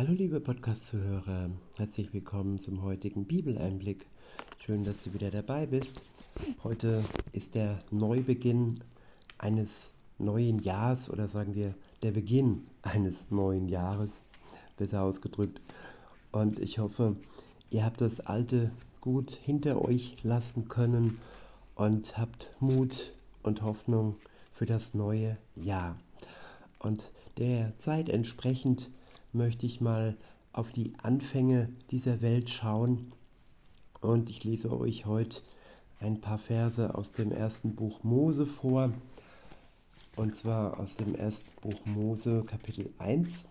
Hallo liebe Podcast-Zuhörer, herzlich willkommen zum heutigen Bibeleinblick. Schön, dass du wieder dabei bist. Heute ist der Neubeginn eines neuen Jahres oder sagen wir der Beginn eines neuen Jahres, besser ausgedrückt. Und ich hoffe, ihr habt das Alte gut hinter euch lassen können und habt Mut und Hoffnung für das neue Jahr. Und der Zeit entsprechend möchte ich mal auf die Anfänge dieser Welt schauen. Und ich lese euch heute ein paar Verse aus dem ersten Buch Mose vor. Und zwar aus dem ersten Buch Mose Kapitel 1.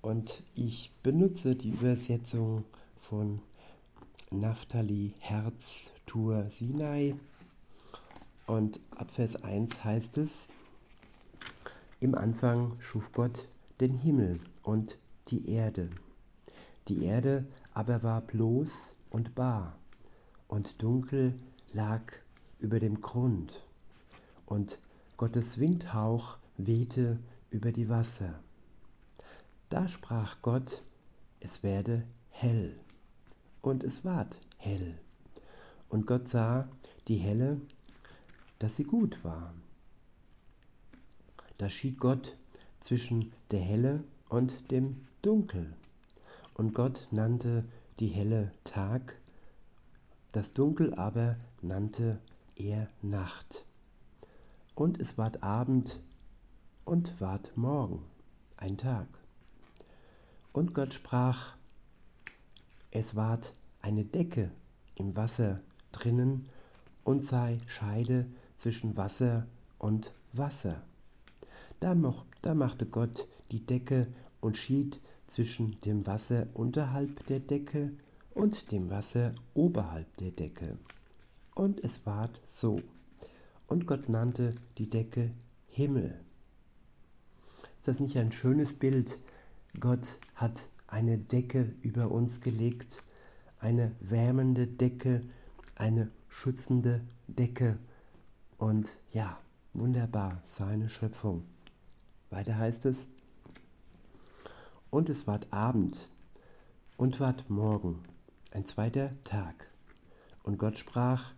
Und ich benutze die Übersetzung von Naphtali Herz Tour Sinai. Und ab Vers 1 heißt es, im Anfang schuf Gott den Himmel und die Erde. Die Erde aber war bloß und bar, und dunkel lag über dem Grund, und Gottes Windhauch wehte über die Wasser. Da sprach Gott, es werde hell, und es ward hell. Und Gott sah die Helle, dass sie gut war. Da schied Gott zwischen der Helle und dem Dunkel. Und Gott nannte die Helle Tag, das Dunkel aber nannte er Nacht. Und es ward Abend und ward Morgen, ein Tag. Und Gott sprach, es ward eine Decke im Wasser drinnen und sei Scheide zwischen Wasser und Wasser. Da, moch, da machte Gott die Decke und schied zwischen dem Wasser unterhalb der Decke und dem Wasser oberhalb der Decke. Und es ward so. Und Gott nannte die Decke Himmel. Ist das nicht ein schönes Bild? Gott hat eine Decke über uns gelegt, eine wärmende Decke, eine schützende Decke. Und ja, wunderbar, seine Schöpfung. Weiter heißt es, und es ward Abend und ward Morgen, ein zweiter Tag. Und Gott sprach,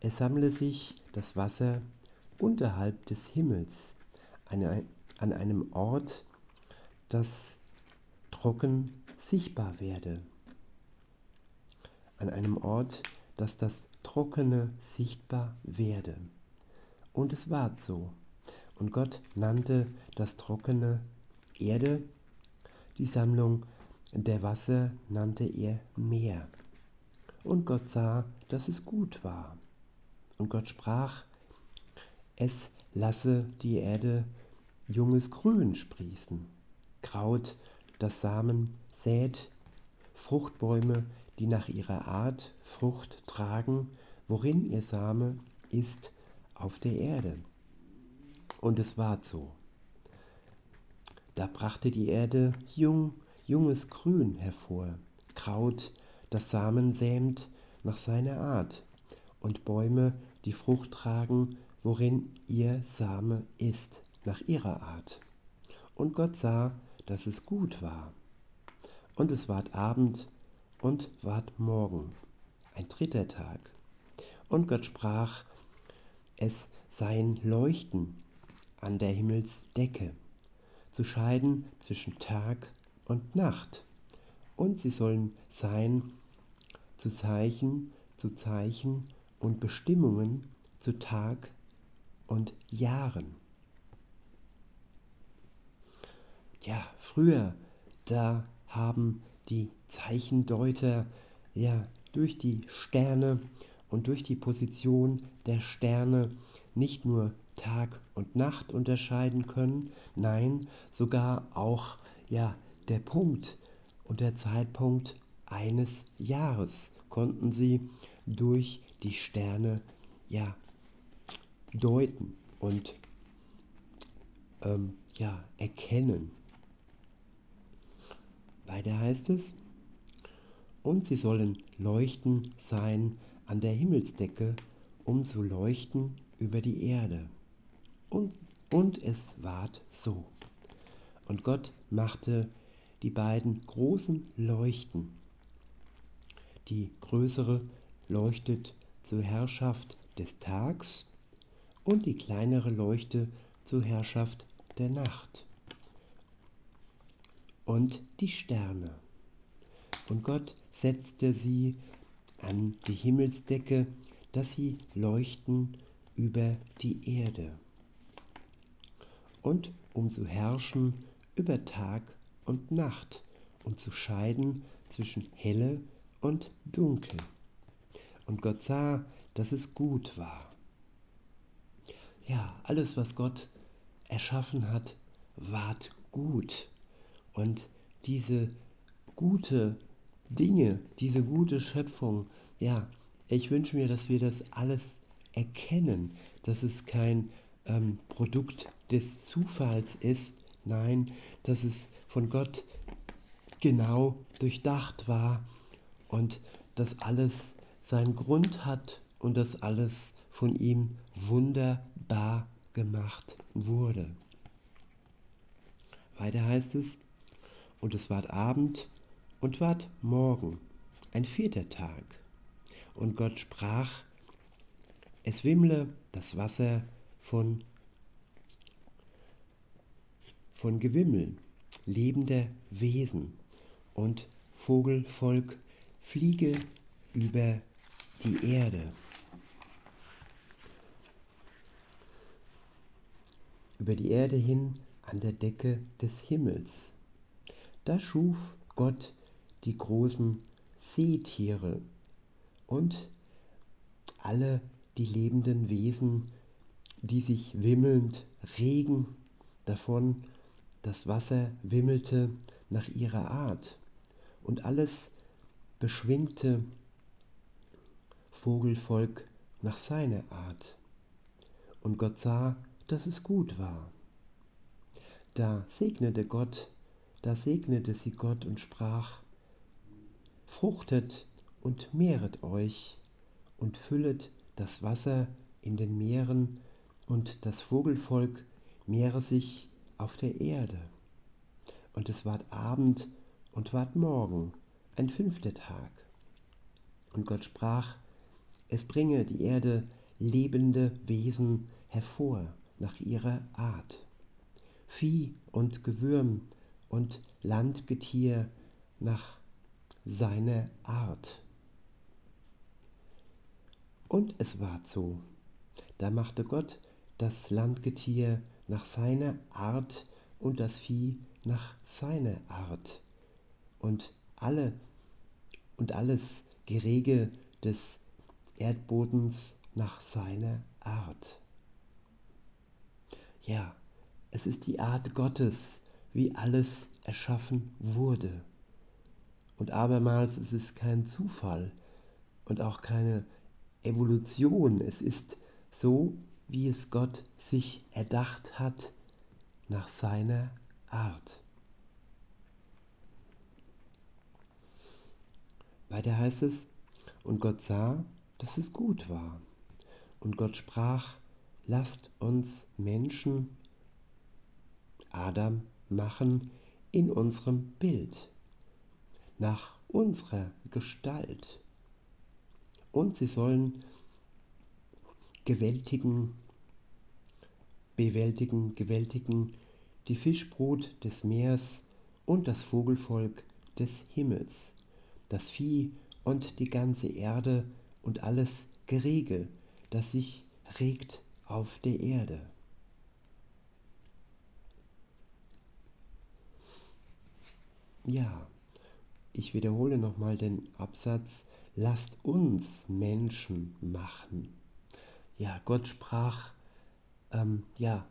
es sammle sich das Wasser unterhalb des Himmels an einem Ort, das trocken sichtbar werde. An einem Ort, dass das Trockene sichtbar werde. Und es ward so. Und Gott nannte das trockene Erde, die Sammlung der Wasser nannte er Meer. Und Gott sah, dass es gut war. Und Gott sprach, es lasse die Erde junges Grün sprießen, Kraut, das Samen sät, Fruchtbäume, die nach ihrer Art Frucht tragen, worin ihr Same ist auf der Erde. Und es ward so. Da brachte die Erde jung, junges Grün hervor, Kraut, das Samen sämt nach seiner Art, und Bäume, die Frucht tragen, worin ihr Same ist, nach ihrer Art. Und Gott sah, dass es gut war. Und es ward Abend und ward Morgen, ein dritter Tag. Und Gott sprach, es seien Leuchten an der Himmelsdecke, zu scheiden zwischen Tag und Nacht. Und sie sollen sein zu Zeichen, zu Zeichen und Bestimmungen zu Tag und Jahren. Ja, früher, da haben die Zeichendeuter ja durch die Sterne und durch die Position der Sterne nicht nur Tag und Nacht unterscheiden können. Nein, sogar auch ja, der Punkt und der Zeitpunkt eines Jahres konnten sie durch die Sterne ja deuten und ähm, ja erkennen. Weiter heißt es, und sie sollen leuchten sein an der Himmelsdecke, um zu leuchten über die Erde. Und, und es ward so. Und Gott machte die beiden großen Leuchten. Die größere leuchtet zur Herrschaft des Tags und die kleinere Leuchte zur Herrschaft der Nacht. Und die Sterne. Und Gott setzte sie an die Himmelsdecke, dass sie leuchten über die Erde. Und um zu herrschen über Tag und Nacht und zu scheiden zwischen helle und dunkel. Und Gott sah, dass es gut war. Ja, alles, was Gott erschaffen hat, ward gut. Und diese gute Dinge, diese gute Schöpfung, ja, ich wünsche mir, dass wir das alles erkennen, dass es kein ähm, Produkt des Zufalls ist, nein, dass es von Gott genau durchdacht war und dass alles seinen Grund hat und dass alles von ihm wunderbar gemacht wurde. Weiter heißt es, und es ward Abend und ward Morgen, ein vierter Tag. Und Gott sprach, es wimmle das Wasser von, von Gewimmel lebender Wesen und Vogelvolk fliege über die Erde. Über die Erde hin an der Decke des Himmels. Da schuf Gott die großen Seetiere und alle die lebenden Wesen, die sich wimmelnd regen davon, das Wasser wimmelte nach ihrer Art und alles beschwingte Vogelvolk nach seiner Art. Und Gott sah, dass es gut war. Da segnete Gott, da segnete sie Gott und sprach, Fruchtet und mehret euch und füllet das Wasser in den Meeren und das Vogelvolk mehre sich auf der Erde. Und es ward Abend und ward Morgen, ein fünfter Tag. Und Gott sprach, es bringe die Erde lebende Wesen hervor nach ihrer Art. Vieh und Gewürm und Landgetier nach seiner Art. Und es ward so. Da machte Gott das Landgetier nach seiner Art und das Vieh nach seiner Art. Und alle und alles Gerege des Erdbodens nach seiner Art. Ja, es ist die Art Gottes, wie alles erschaffen wurde. Und abermals es ist kein Zufall und auch keine Evolution. Es ist so, wie es Gott sich erdacht hat, nach seiner Art. Weiter heißt es, und Gott sah, dass es gut war. Und Gott sprach, lasst uns Menschen, Adam, machen in unserem Bild, nach unserer Gestalt. Und sie sollen gewältigen, bewältigen, gewältigen die Fischbrut des Meers und das Vogelvolk des Himmels, das Vieh und die ganze Erde und alles Gerege, das sich regt auf der Erde. Ja, ich wiederhole nochmal den Absatz, lasst uns Menschen machen. Ja, Gott sprach, ähm, ja,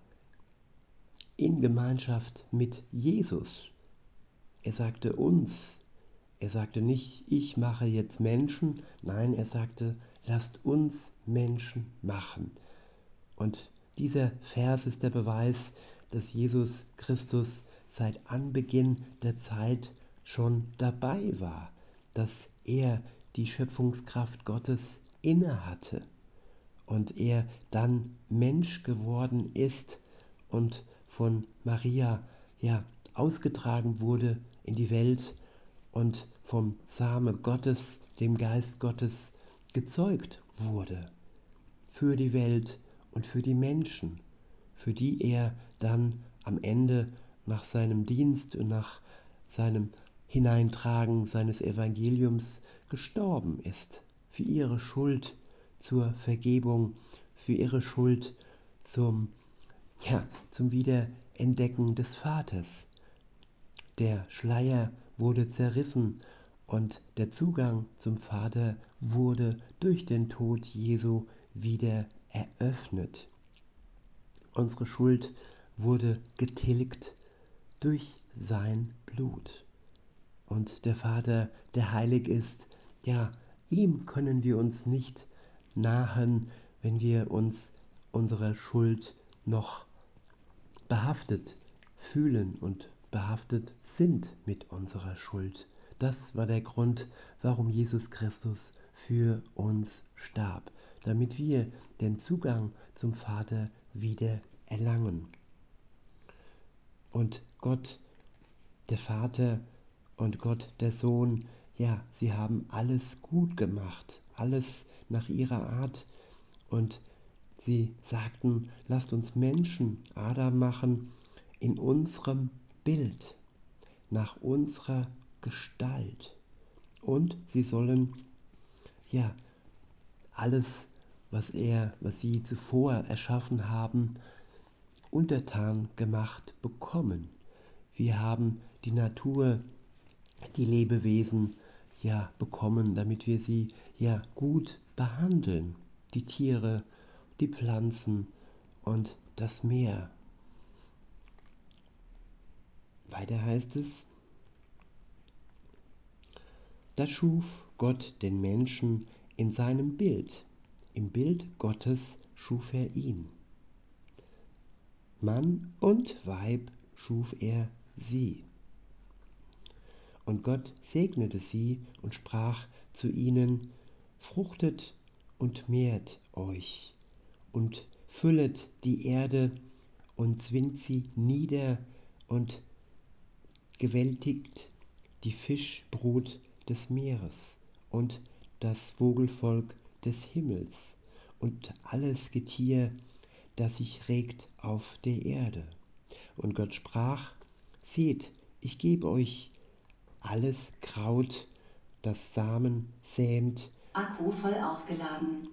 in Gemeinschaft mit Jesus. Er sagte uns, er sagte nicht, ich mache jetzt Menschen, nein, er sagte, lasst uns Menschen machen. Und dieser Vers ist der Beweis, dass Jesus Christus seit Anbeginn der Zeit schon dabei war, dass er die Schöpfungskraft Gottes innehatte und er dann Mensch geworden ist und von Maria ja ausgetragen wurde in die Welt und vom Same Gottes, dem Geist Gottes, gezeugt wurde. Für die Welt und für die Menschen, für die er dann am Ende nach seinem Dienst und nach seinem Hineintragen seines Evangeliums gestorben ist, für ihre Schuld zur Vergebung, für ihre Schuld zum, ja, zum Wiederentdecken des Vaters. Der Schleier wurde zerrissen und der Zugang zum Vater wurde durch den Tod Jesu wieder eröffnet. Unsere Schuld wurde getilgt durch sein Blut. Und der Vater, der heilig ist, ja, ihm können wir uns nicht nahen, wenn wir uns unserer Schuld noch behaftet fühlen und behaftet sind mit unserer Schuld. Das war der Grund, warum Jesus Christus für uns starb, damit wir den Zugang zum Vater wieder erlangen. Und Gott, der Vater und Gott, der Sohn, ja, sie haben alles gut gemacht, alles nach ihrer Art. Und sie sagten, lasst uns Menschen, Adam machen, in unserem Bild, nach unserer Gestalt. Und sie sollen ja alles, was er, was sie zuvor erschaffen haben, untertan gemacht bekommen. Wir haben die Natur, die Lebewesen ja bekommen, damit wir sie ja gut behandeln. Die Tiere, die Pflanzen und das Meer. Weiter heißt es, da schuf Gott den Menschen in seinem Bild. Im Bild Gottes schuf er ihn. Mann und Weib schuf er sie. Und Gott segnete sie und sprach zu ihnen, Fruchtet und mehrt euch und füllet die Erde und zwingt sie nieder und gewältigt die Fischbrut des Meeres und das Vogelvolk des Himmels und alles Getier, das sich regt auf der Erde. Und Gott sprach, seht, ich gebe euch alles Kraut, das Samen sämt. Akku voll aufgeladen.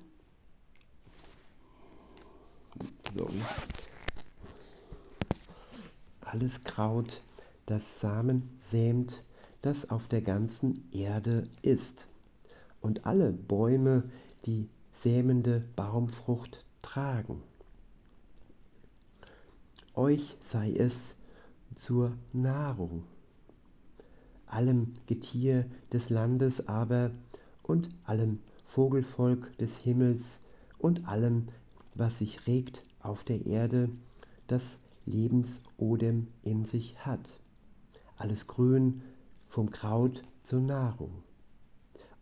So. Alles Kraut, das Samen sämt das auf der ganzen Erde ist. Und alle Bäume, die sämende Baumfrucht tragen. Euch sei es zur Nahrung. Allem Getier des Landes aber und allem Vogelvolk des Himmels und allem, was sich regt auf der Erde, das Lebensodem in sich hat. Alles Grün vom Kraut zur Nahrung.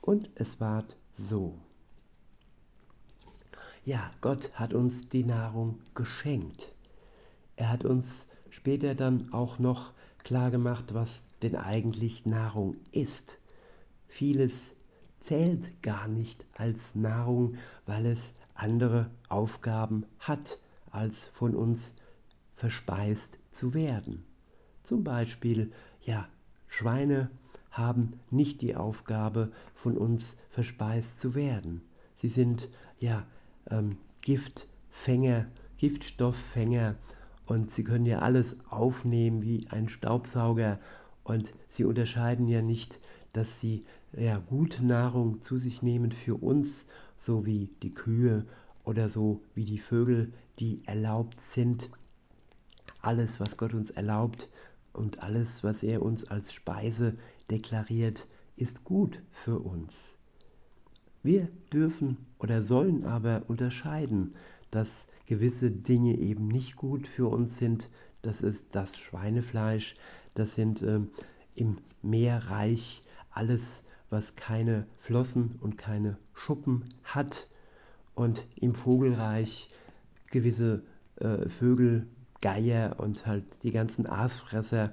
Und es ward so. Ja, Gott hat uns die Nahrung geschenkt. Er hat uns später dann auch noch klar gemacht, was denn eigentlich Nahrung ist. Vieles zählt gar nicht als Nahrung, weil es andere Aufgaben hat, als von uns verspeist zu werden. Zum Beispiel, ja, Schweine haben nicht die Aufgabe, von uns verspeist zu werden. Sie sind ja ähm, Giftfänger, Giftstofffänger und sie können ja alles aufnehmen wie ein Staubsauger und sie unterscheiden ja nicht, dass sie ja gute Nahrung zu sich nehmen für uns, so wie die Kühe oder so wie die Vögel, die erlaubt sind. Alles, was Gott uns erlaubt, und alles, was er uns als Speise deklariert, ist gut für uns. Wir dürfen oder sollen aber unterscheiden, dass gewisse Dinge eben nicht gut für uns sind. Das ist das Schweinefleisch, das sind äh, im Meerreich alles, was keine Flossen und keine Schuppen hat. Und im Vogelreich gewisse äh, Vögel, Geier und halt die ganzen Aasfresser,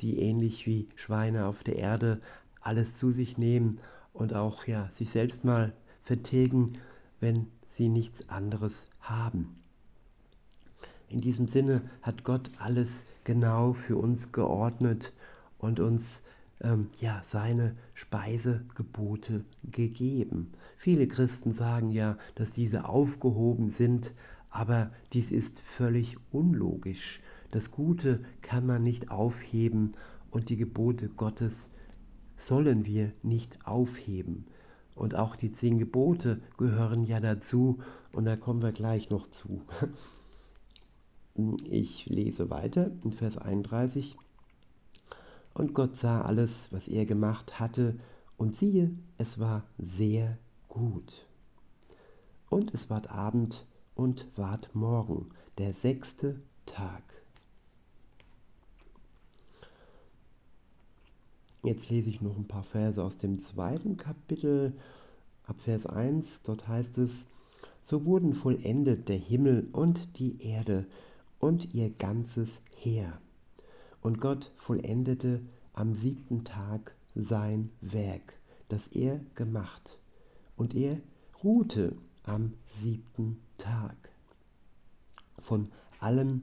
die ähnlich wie Schweine auf der Erde alles zu sich nehmen und auch ja sich selbst mal vertilgen, wenn sie nichts anderes haben. In diesem Sinne hat Gott alles genau für uns geordnet und uns ähm, ja seine Speisegebote gegeben. Viele Christen sagen ja, dass diese aufgehoben sind, aber dies ist völlig unlogisch. Das Gute kann man nicht aufheben und die Gebote Gottes sollen wir nicht aufheben. Und auch die zehn Gebote gehören ja dazu und da kommen wir gleich noch zu. Ich lese weiter in Vers 31. Und Gott sah alles, was er gemacht hatte, und siehe, es war sehr gut. Und es ward Abend und ward Morgen, der sechste Tag. Jetzt lese ich noch ein paar Verse aus dem zweiten Kapitel, ab Vers 1. Dort heißt es, so wurden vollendet der Himmel und die Erde und ihr ganzes Heer. Und Gott vollendete am siebten Tag sein Werk, das er gemacht. Und er ruhte am siebten Tag von allem,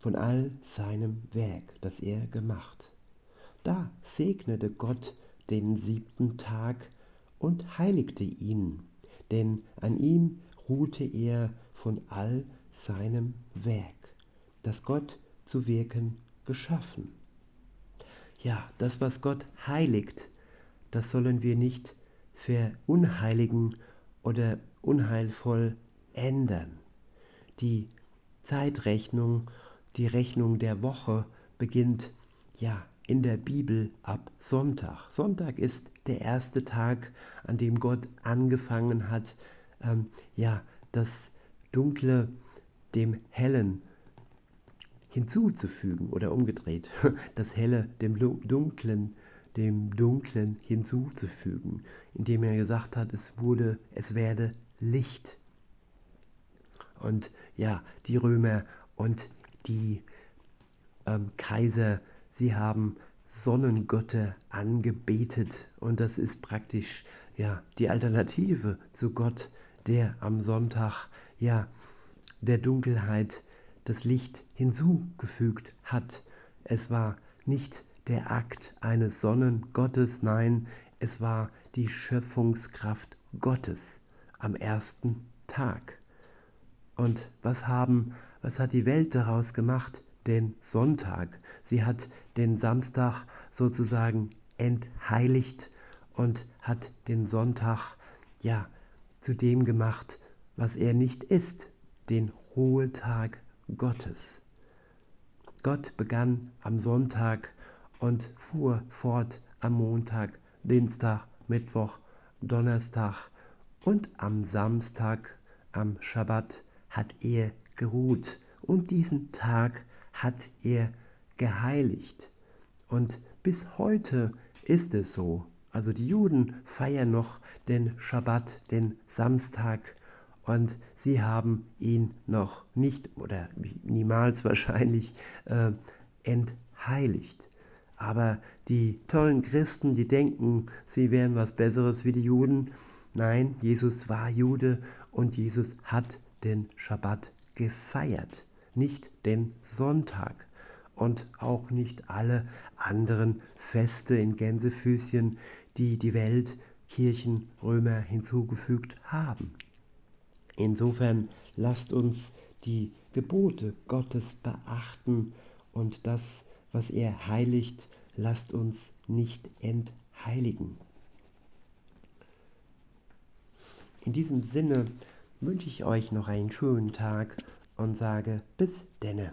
von all seinem Werk, das er gemacht. Da segnete Gott den siebten Tag und heiligte ihn, denn an ihm ruhte er von all seinem Werk, das Gott zu wirken geschaffen. Ja, das, was Gott heiligt, das sollen wir nicht verunheiligen oder unheilvoll ändern. Die Zeitrechnung, die Rechnung der Woche beginnt ja in der Bibel ab Sonntag. Sonntag ist der erste Tag, an dem Gott angefangen hat, ähm, ja, das Dunkle dem Hellen hinzuzufügen oder umgedreht, das Helle dem Dunklen, dem Dunklen hinzuzufügen, indem er gesagt hat, es wurde, es werde Licht. Und ja, die Römer und die ähm, Kaiser, sie haben Sonnengötter angebetet und das ist praktisch ja die Alternative zu Gott, der am Sonntag ja der Dunkelheit das Licht hinzugefügt hat. Es war nicht der Akt eines Sonnengottes, nein, es war die Schöpfungskraft Gottes am ersten Tag. Und was haben, was hat die Welt daraus gemacht? Den Sonntag. Sie hat den Samstag sozusagen entheiligt und hat den Sonntag ja zu dem gemacht, was er nicht ist, den Ruhetag Gottes. Gott begann am Sonntag und fuhr fort am Montag, Dienstag, Mittwoch, Donnerstag und am Samstag, am Schabbat, hat er geruht und diesen Tag hat er geheiligt. Und bis heute ist es so. Also die Juden feiern noch den Schabbat, den Samstag und sie haben ihn noch nicht oder niemals wahrscheinlich äh, entheiligt. Aber die tollen Christen, die denken, sie wären was Besseres wie die Juden. Nein, Jesus war Jude und Jesus hat den Schabbat gefeiert, nicht den Sonntag und auch nicht alle anderen Feste in Gänsefüßchen, die die Welt, Kirchen, Römer hinzugefügt haben. Insofern lasst uns die Gebote Gottes beachten und das, was er heiligt, lasst uns nicht entheiligen. In diesem Sinne wünsche ich euch noch einen schönen Tag und sage bis denne.